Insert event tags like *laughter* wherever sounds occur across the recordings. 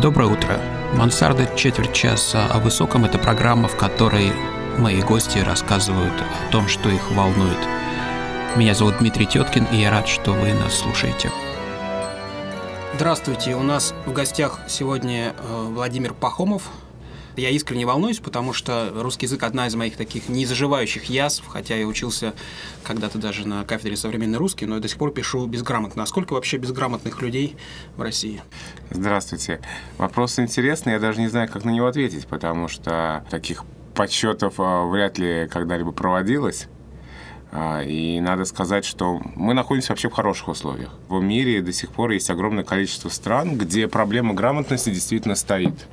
Доброе утро. Мансарда четверть часа о высоком – это программа, в которой мои гости рассказывают о том, что их волнует. Меня зовут Дмитрий Теткин, и я рад, что вы нас слушаете. Здравствуйте, у нас в гостях сегодня э, Владимир Пахомов, я искренне волнуюсь, потому что русский язык одна из моих таких незаживающих язв, хотя я учился когда-то даже на кафедре современный русский, но я до сих пор пишу безграмотно. А сколько вообще безграмотных людей в России? Здравствуйте. Вопрос интересный, я даже не знаю, как на него ответить, потому что таких подсчетов а, вряд ли когда-либо проводилось. А, и надо сказать, что мы находимся вообще в хороших условиях. В мире до сих пор есть огромное количество стран, где проблема грамотности действительно стоит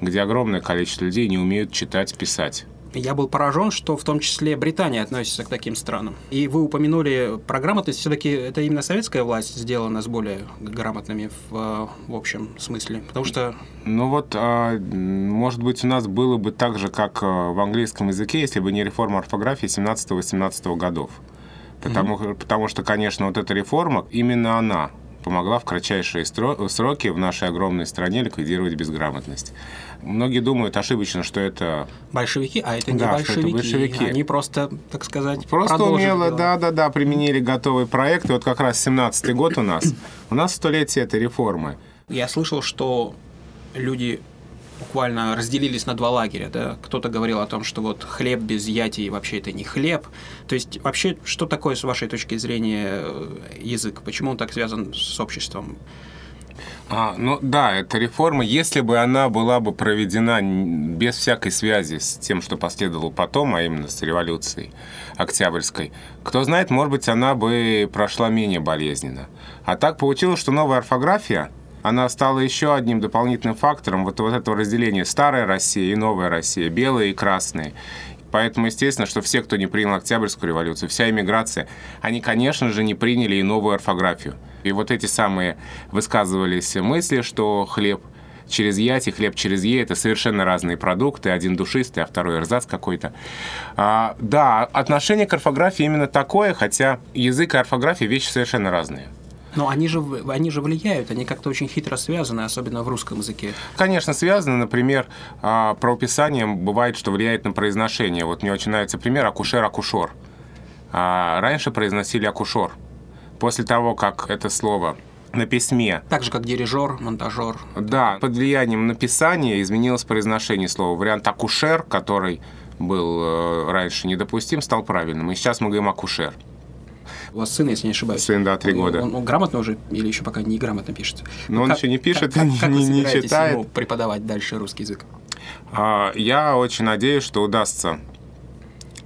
где огромное количество людей не умеют читать, писать. Я был поражен, что в том числе Британия относится к таким странам. И вы упомянули про грамотность. Все-таки это именно советская власть сделала нас более грамотными в, в общем смысле. Потому что... Ну вот, а, может быть, у нас было бы так же, как а, в английском языке, если бы не реформа орфографии 17-18 годов. Потому, mm-hmm. потому что, конечно, вот эта реформа, именно она помогла в кратчайшие сроки в нашей огромной стране ликвидировать безграмотность. Многие думают ошибочно, что это... Большевики, а это не да, большевики. это большевики. Они просто, так сказать, Просто умело, да-да-да, применили готовый проект. И вот как раз 17-й год у нас. У нас столетие этой реформы. Я слышал, что люди буквально разделились на два лагеря. Да? Кто-то говорил о том, что вот хлеб без яти вообще это не хлеб. То есть вообще, что такое с вашей точки зрения э, язык? Почему он так связан с обществом? А, ну да, эта реформа, если бы она была бы проведена без всякой связи с тем, что последовало потом, а именно с революцией Октябрьской, кто знает, может быть, она бы прошла менее болезненно. А так получилось, что новая орфография – она стала еще одним дополнительным фактором вот, вот этого разделения старая Россия и новая Россия, белые и красные. Поэтому, естественно, что все, кто не принял Октябрьскую революцию, вся иммиграция, они, конечно же, не приняли и новую орфографию. И вот эти самые высказывались мысли, что хлеб через ять и хлеб через е – это совершенно разные продукты. Один душистый, а второй эрзац какой-то. А, да, отношение к орфографии именно такое, хотя язык и орфография – вещи совершенно разные. Но они же, они же влияют, они как-то очень хитро связаны, особенно в русском языке. Конечно, связаны. Например, а, правописание бывает, что влияет на произношение. Вот мне очень нравится пример акушер-акушер. А, раньше произносили акушер. После того, как это слово на письме. Так же, как дирижер, монтажер. Да, под влиянием написания изменилось произношение слова. Вариант акушер, который был э, раньше недопустим, стал правильным. И сейчас мы говорим акушер. У вас сын, если не ошибаюсь. Сын, да, три года. Он, он, он грамотно уже или еще пока не грамотно пишет? Но он как, еще не пишет, как, *laughs* как, не, не читает. ему преподавать дальше русский язык? А, я очень надеюсь, что удастся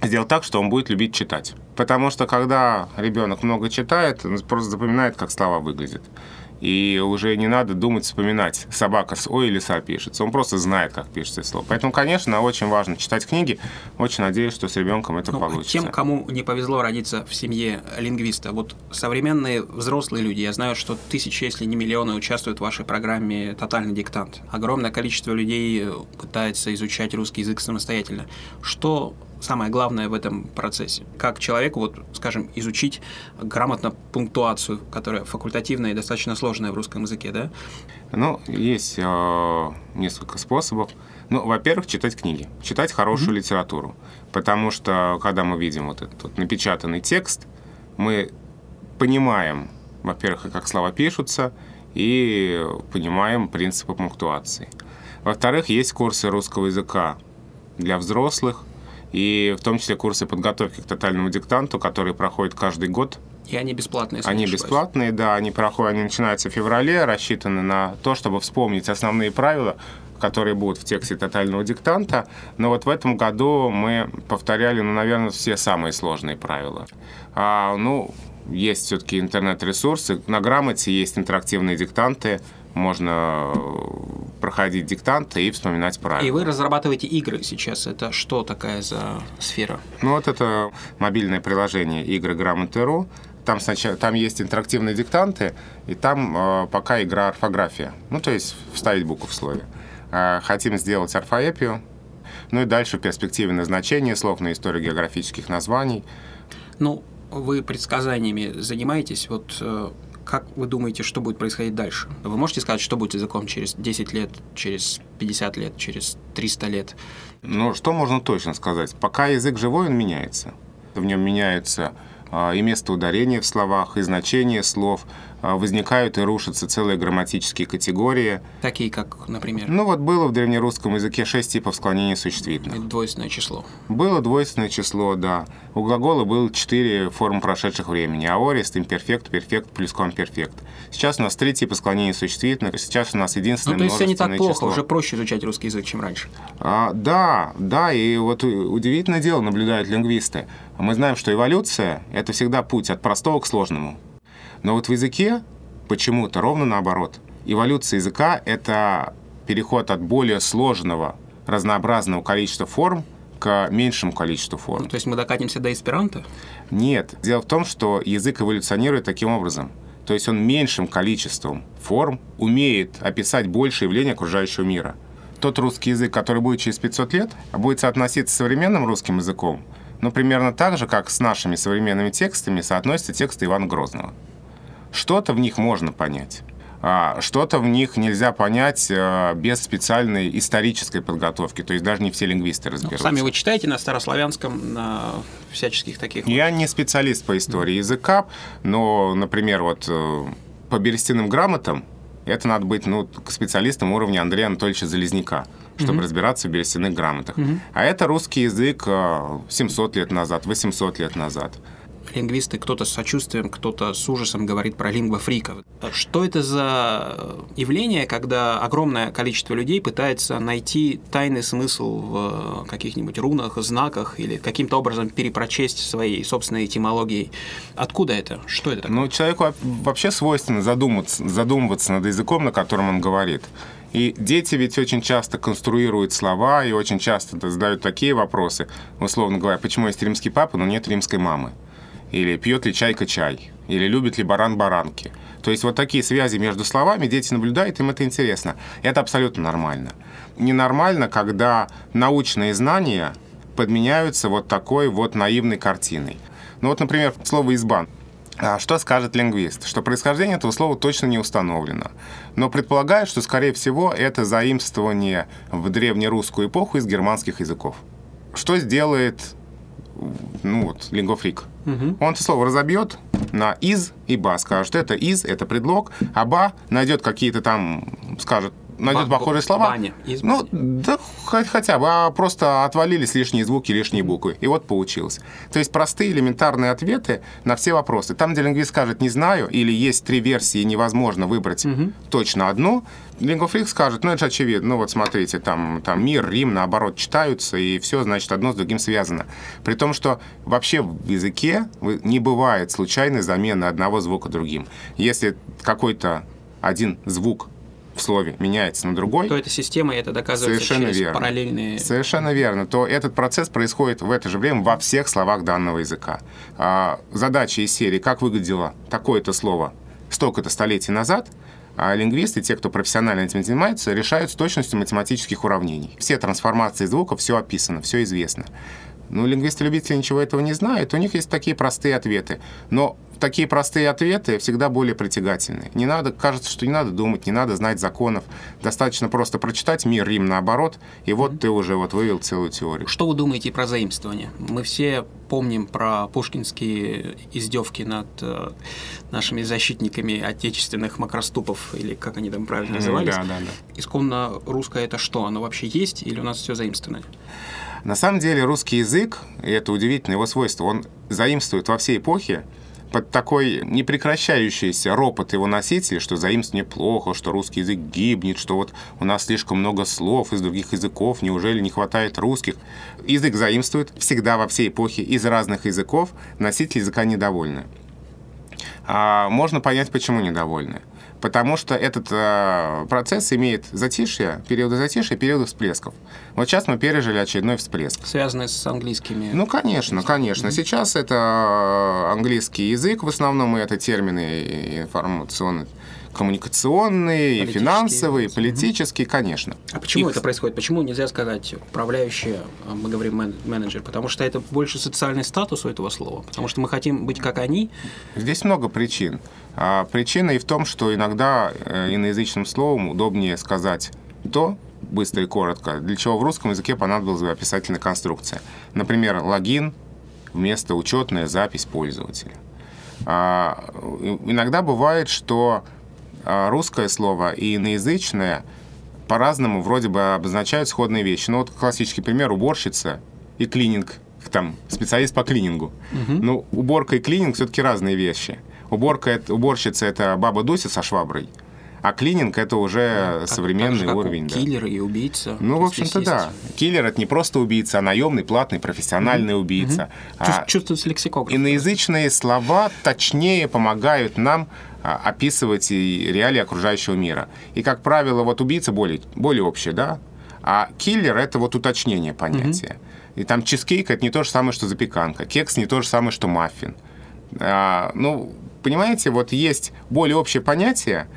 сделать так, что он будет любить читать. Потому что когда ребенок много читает, он просто запоминает, как слова выглядят и уже не надо думать, вспоминать, собака с «ой» или «са» пишется. Он просто знает, как пишется слово. Поэтому, конечно, очень важно читать книги. Очень надеюсь, что с ребенком это ну, получится. Тем, кому не повезло родиться в семье лингвиста, вот современные взрослые люди, я знаю, что тысячи, если не миллионы, участвуют в вашей программе «Тотальный диктант». Огромное количество людей пытается изучать русский язык самостоятельно. Что самое главное в этом процессе? Как человеку, вот, скажем, изучить грамотно пунктуацию, которая факультативная и достаточно сложная в русском языке, да? Ну, есть э, несколько способов. Ну, во-первых, читать книги, читать хорошую mm-hmm. литературу. Потому что, когда мы видим вот этот вот напечатанный текст, мы понимаем, во-первых, как слова пишутся, и понимаем принципы пунктуации. Во-вторых, есть курсы русского языка для взрослых, и в том числе курсы подготовки к тотальному диктанту, которые проходят каждый год. И они бесплатные, Они бесплатные, да, они проходят, они начинаются в феврале, рассчитаны на то, чтобы вспомнить основные правила, которые будут в тексте тотального диктанта. Но вот в этом году мы повторяли, ну, наверное, все самые сложные правила. А, ну, есть все-таки интернет-ресурсы. На грамоте есть интерактивные диктанты, можно проходить диктанты и вспоминать правила. И вы разрабатываете игры сейчас. Это что такая за сфера? Ну вот это мобильное приложение игры Грамоты.ру. Там, сначала, там есть интерактивные диктанты, и там э, пока игра орфография. Ну, то есть вставить букву в слове. Э, хотим сделать орфоэпию. Ну и дальше в перспективе назначения слов на историю географических названий. Ну, вы предсказаниями занимаетесь? Вот э, как вы думаете, что будет происходить дальше? Вы можете сказать, что будет языком через 10 лет, через 50 лет, через 300 лет? Ну, что можно точно сказать? Пока язык живой, он меняется. В нем меняются а, и место ударения в словах, и значение слов, возникают и рушатся целые грамматические категории. Такие как, например? Ну вот было в древнерусском языке шесть типов склонения существительных. Двойственное число. Было двойственное число, да. У глагола было четыре формы прошедших времени. Аорист, имперфект, перфект, плюскомперфект. Сейчас у нас три типа склонения существительных. Сейчас у нас единственное Ну, то есть все не так плохо, число. уже проще изучать русский язык, чем раньше. А, да, да, и вот удивительное дело наблюдают лингвисты. Мы знаем, что эволюция — это всегда путь от простого к сложному. Но вот в языке почему-то ровно наоборот. Эволюция языка — это переход от более сложного, разнообразного количества форм к меньшему количеству форм. Ну, то есть мы докатимся до эсперанто? Нет. Дело в том, что язык эволюционирует таким образом. То есть он меньшим количеством форм умеет описать больше явлений окружающего мира. Тот русский язык, который будет через 500 лет, будет соотноситься с современным русским языком, но примерно так же, как с нашими современными текстами соотносятся тексты Ивана Грозного. Что-то в них можно понять. А что-то в них нельзя понять э, без специальной исторической подготовки. То есть даже не все лингвисты Ну, разберутся. сами вы читаете на старославянском, на всяческих таких... вот- Я не специалист по истории языка, но, например, вот э, по берестяным грамотам это надо быть ну, к специалистам уровня Андрея Анатольевича Залезняка, чтобы разбираться в берестяных грамотах. А это русский язык э, 700 лет назад, 800 лет назад. Лингвисты, кто-то с сочувствием, кто-то с ужасом говорит про лингвофриков. Что это за явление, когда огромное количество людей пытается найти тайный смысл в каких-нибудь рунах, знаках или каким-то образом перепрочесть своей собственной этимологией? Откуда это? Что это такое? Ну, человеку во- вообще свойственно задуматься, задумываться над языком, на котором он говорит. И дети ведь очень часто конструируют слова и очень часто задают такие вопросы, условно говоря, почему есть римский папа, но нет римской мамы? Или пьет ли чайка чай? Или любит ли баран баранки? То есть вот такие связи между словами дети наблюдают, им это интересно. Это абсолютно нормально. Ненормально, когда научные знания подменяются вот такой вот наивной картиной. Ну вот, например, слово «изба». А Что скажет лингвист? Что происхождение этого слова точно не установлено. Но предполагает, что, скорее всего, это заимствование в древнерусскую эпоху из германских языков. Что сделает ну вот, лингофрик? Он это слово разобьет на «из» и «ба», скажет, это «из», это предлог, а «ба» найдет какие-то там, скажет, найдет Ба- похожие слова. баня, ну, да хотя бы, а просто отвалились лишние звуки, лишние буквы. И вот получилось. То есть простые элементарные ответы на все вопросы. Там, где лингвист скажет «не знаю» или есть три версии, невозможно выбрать точно одну, лингофрик скажет, ну это же очевидно, ну вот смотрите, там, там мир, Рим, наоборот, читаются, и все, значит, одно с другим связано. При том, что вообще в языке не бывает случайной замены одного звука другим. Если какой-то один звук слове меняется на другой, То эта система, и это доказывается Совершенно через верно. параллельные... Совершенно верно. То этот процесс происходит в это же время во всех словах данного языка. А, задача из серии «Как выглядело такое-то слово столько-то столетий назад» а лингвисты, те, кто профессионально этим занимается, решают с точностью математических уравнений. Все трансформации звуков, все описано, все известно. Ну, лингвисты-любители ничего этого не знают, у них есть такие простые ответы. Но такие простые ответы всегда более притягательны. Не надо, кажется, что не надо думать, не надо знать законов. Достаточно просто прочитать «Мир, Рим» наоборот, и вот ты уже вот вывел целую теорию. Что вы думаете про заимствование? Мы все помним про пушкинские издевки над э, нашими защитниками отечественных макроступов, или как они там правильно назывались. Да, да, да. Исконно русское это что? Оно вообще есть или у нас все заимствовано? На самом деле русский язык, и это удивительное его свойство, он заимствует во всей эпохе под такой непрекращающийся ропот его носителей, что заимствование плохо, что русский язык гибнет, что вот у нас слишком много слов из других языков, неужели не хватает русских. Язык заимствует всегда во всей эпохе из разных языков, носители языка недовольны. А можно понять, почему недовольны. Потому что этот э, процесс имеет затишье, периоды затишья, периоды всплесков. Вот сейчас мы пережили очередной всплеск. Связанное с английскими... Ну, конечно, конечно. Сейчас это английский язык, в основном и это термины информационные, коммуникационные, Политические. финансовые, политические, конечно. А почему Их- это происходит? Почему нельзя сказать управляющий, а мы говорим мен- менеджер? Потому что это больше социальный статус у этого слова. Потому что мы хотим быть как они. Здесь много причин. А причина и в том, что иногда э, иноязычным словом удобнее сказать то, быстро и коротко, для чего в русском языке понадобилась бы описательная конструкция. Например, логин вместо учетная запись пользователя. А, и- иногда бывает, что русское слово и иноязычное по-разному вроде бы обозначают сходные вещи. Ну вот классический пример уборщица и клининг, там специалист по клинингу. Ну уборка и клининг все-таки разные вещи. Уборка это, уборщица это баба Дуся со шваброй, а клининг это уже как- современный так же, как уровень. у да. Киллер и убийца. Ну, в общем-то, да. Киллер это не просто убийца, а наемный, платный, профессиональный убийца. А чувств- Чувствуется лексикограф. Иноязычные слова точнее помогают нам а, описывать и реалии окружающего мира. И, как правило, вот убийца более, более общее, да? А киллер — это вот уточнение понятия. И там чизкейк — это не то же самое, что запеканка. Кекс — не то же самое, что маффин. А, ну, понимаете, вот есть более общее понятие,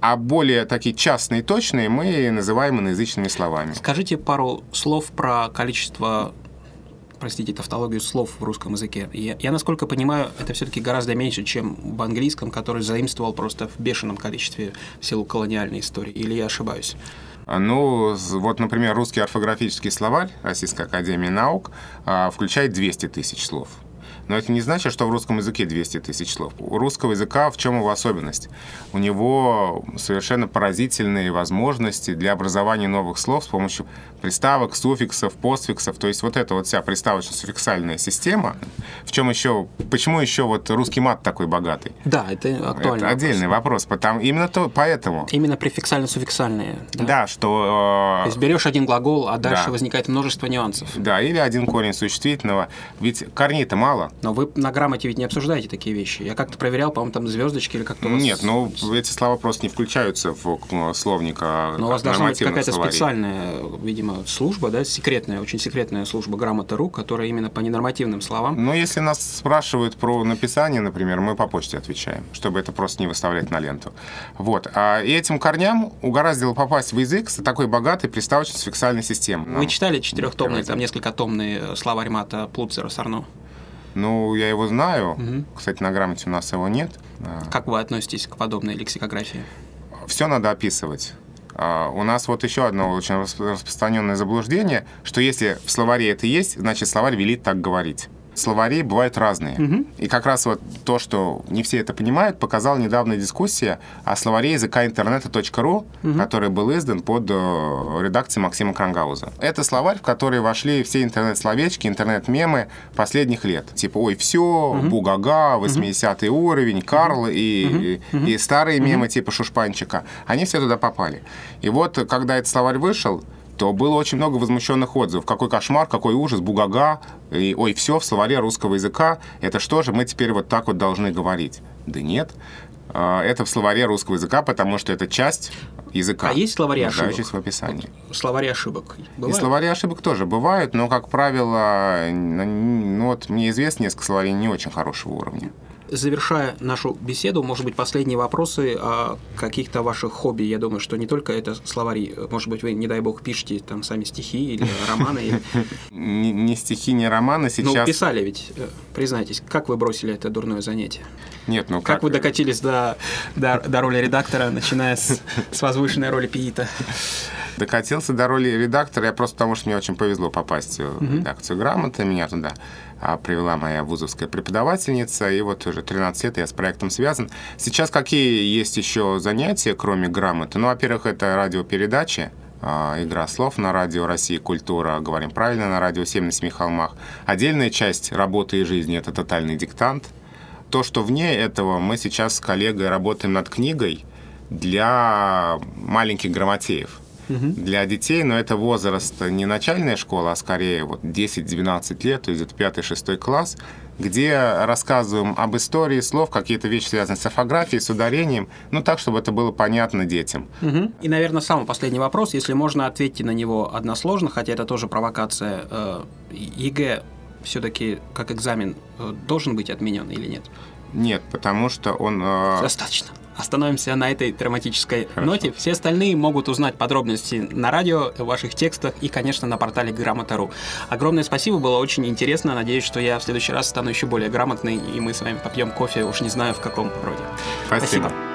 а более такие частные, точные мы называем иноязычными словами. Скажите пару слов про количество простите, тавтологию слов в русском языке. Я, я насколько понимаю, это все-таки гораздо меньше, чем в английском, который заимствовал просто в бешеном количестве в силу колониальной истории. Или я ошибаюсь? А, Ну, вот, например, русский орфографический словарь Российской Академии Наук а, включает 200 тысяч слов. Но это не значит, что в русском языке 200 тысяч слов. У русского языка в чем его особенность? У него совершенно поразительные возможности для образования новых слов с помощью приставок, суффиксов, постфиксов. То есть вот эта вот вся приставочно-суффиксальная система. В чем еще, почему еще вот русский мат такой богатый? Да, это актуально. Это отдельный вопрос. Потому, именно то, поэтому. Именно префиксально-суффиксальные. Да. Да, что э, То есть берешь один глагол, а дальше Да. возникает множество нюансов. Да, или один корень существительного. Ведь корней-то мало. Но вы на грамоте ведь не обсуждаете такие вещи. Я как-то проверял, по-моему, там звездочки или как-то вас... Нет, ну эти слова просто не включаются в э, словник а, Но у вас должна быть какая-то специальная, видимо, служба, да, секретная, очень секретная служба грамота.ру, которая именно по ненормативным словам. Но если нас спрашивают про написание, например, мы по почте отвечаем, чтобы это просто не выставлять на ленту. Вот. А и этим корням угораздило попасть в язык с такой богатой приставочно-фиксальной системой. Вы Нам- читали четырехтомный, первый там несколько томный словарь мата Плуцера Сарно? Ну, я его знаю. Кстати, на грамоте у нас его нет. Как вы относитесь к подобной лексикографии? все надо описывать. А, У нас вот еще одно очень расп- распространенное заблуждение, что если в словаре это есть, значит словарь велит так говорить. Словари бывают разные. И как раз вот то, что не все это понимают, показала недавняя дискуссия о словаре языка интернета.ру, который был издан под э, редакцией Максима Крангауза. Это словарь, в который вошли все интернет-словечки, интернет-мемы последних лет. Типа «Ой, все», «Бугага», «80 уровень», «Карл» и, и, и старые мемы типа «Шушпанчика». Они все туда попали. И вот, когда этот словарь вышел, то было очень много возмущенных отзывов. Какой кошмар, какой ужас, бугага, и ой, все в словаре русского языка. Это что же, мы теперь вот так вот должны говорить? Да нет. А, Это в словаре русского языка, потому что это часть языка. А есть словари ошибок? в описании. Словари ошибок. И Бывают? словари ошибок тоже бывают, но, как правило, ну вот мне известно несколько словарей не очень хорошего уровня. Завершая нашу беседу, может быть, последние вопросы о каких-то ваших хобби. Я думаю, что не только это словари. Может быть, вы, не дай бог, пишете там сами стихи или *laughs* романы. ни стихи, ни романы Ну, сейчас... писали ведь, э, признайтесь, как вы бросили это дурное занятие? Нет, ну Как вы докатились до, до, роли редактора, начиная с, с возвышенной роли пиита? Докатился до роли редактора я просто потому, что мне очень повезло попасть в редакцию «Грамоты». Меня туда привела моя вузовская преподавательница, и вот уже 13 лет я с проектом связан. Сейчас какие есть еще занятия, кроме «Грамоты»? Ну, во-первых, это радиопередачи, а, игра слов на радио России Культура, говорим правильно, на радио 7 на семи холмах. Отдельная часть работы и жизни – это тотальный диктант. То, что вне этого, мы сейчас с коллегой работаем над книгой для маленьких грамотеев. Для детей, но это возраст не начальная школа, а скорее вот 10-12 лет, то есть это 5-6 класс, где рассказываем об истории слов, какие-то вещи связанные с орфографией, с ударением, ну так, чтобы это было понятно детям. Мгм. И, наверное, самый последний вопрос, если можно, ответьте на него односложно, хотя это тоже провокация. Э, ЕГЭ все-таки как экзамен э, должен быть отменен или нет? Нет, потому что он... Э... Достаточно. Остановимся на этой драматической Хорошо. ноте. Все остальные могут узнать подробности на радио, в ваших текстах и, конечно, на портале Грамота.ру. Огромное спасибо, было очень интересно. Надеюсь, что я в следующий раз стану еще более грамотной, и мы с вами попьем кофе, уж не знаю в каком роде. Спасибо. спасибо.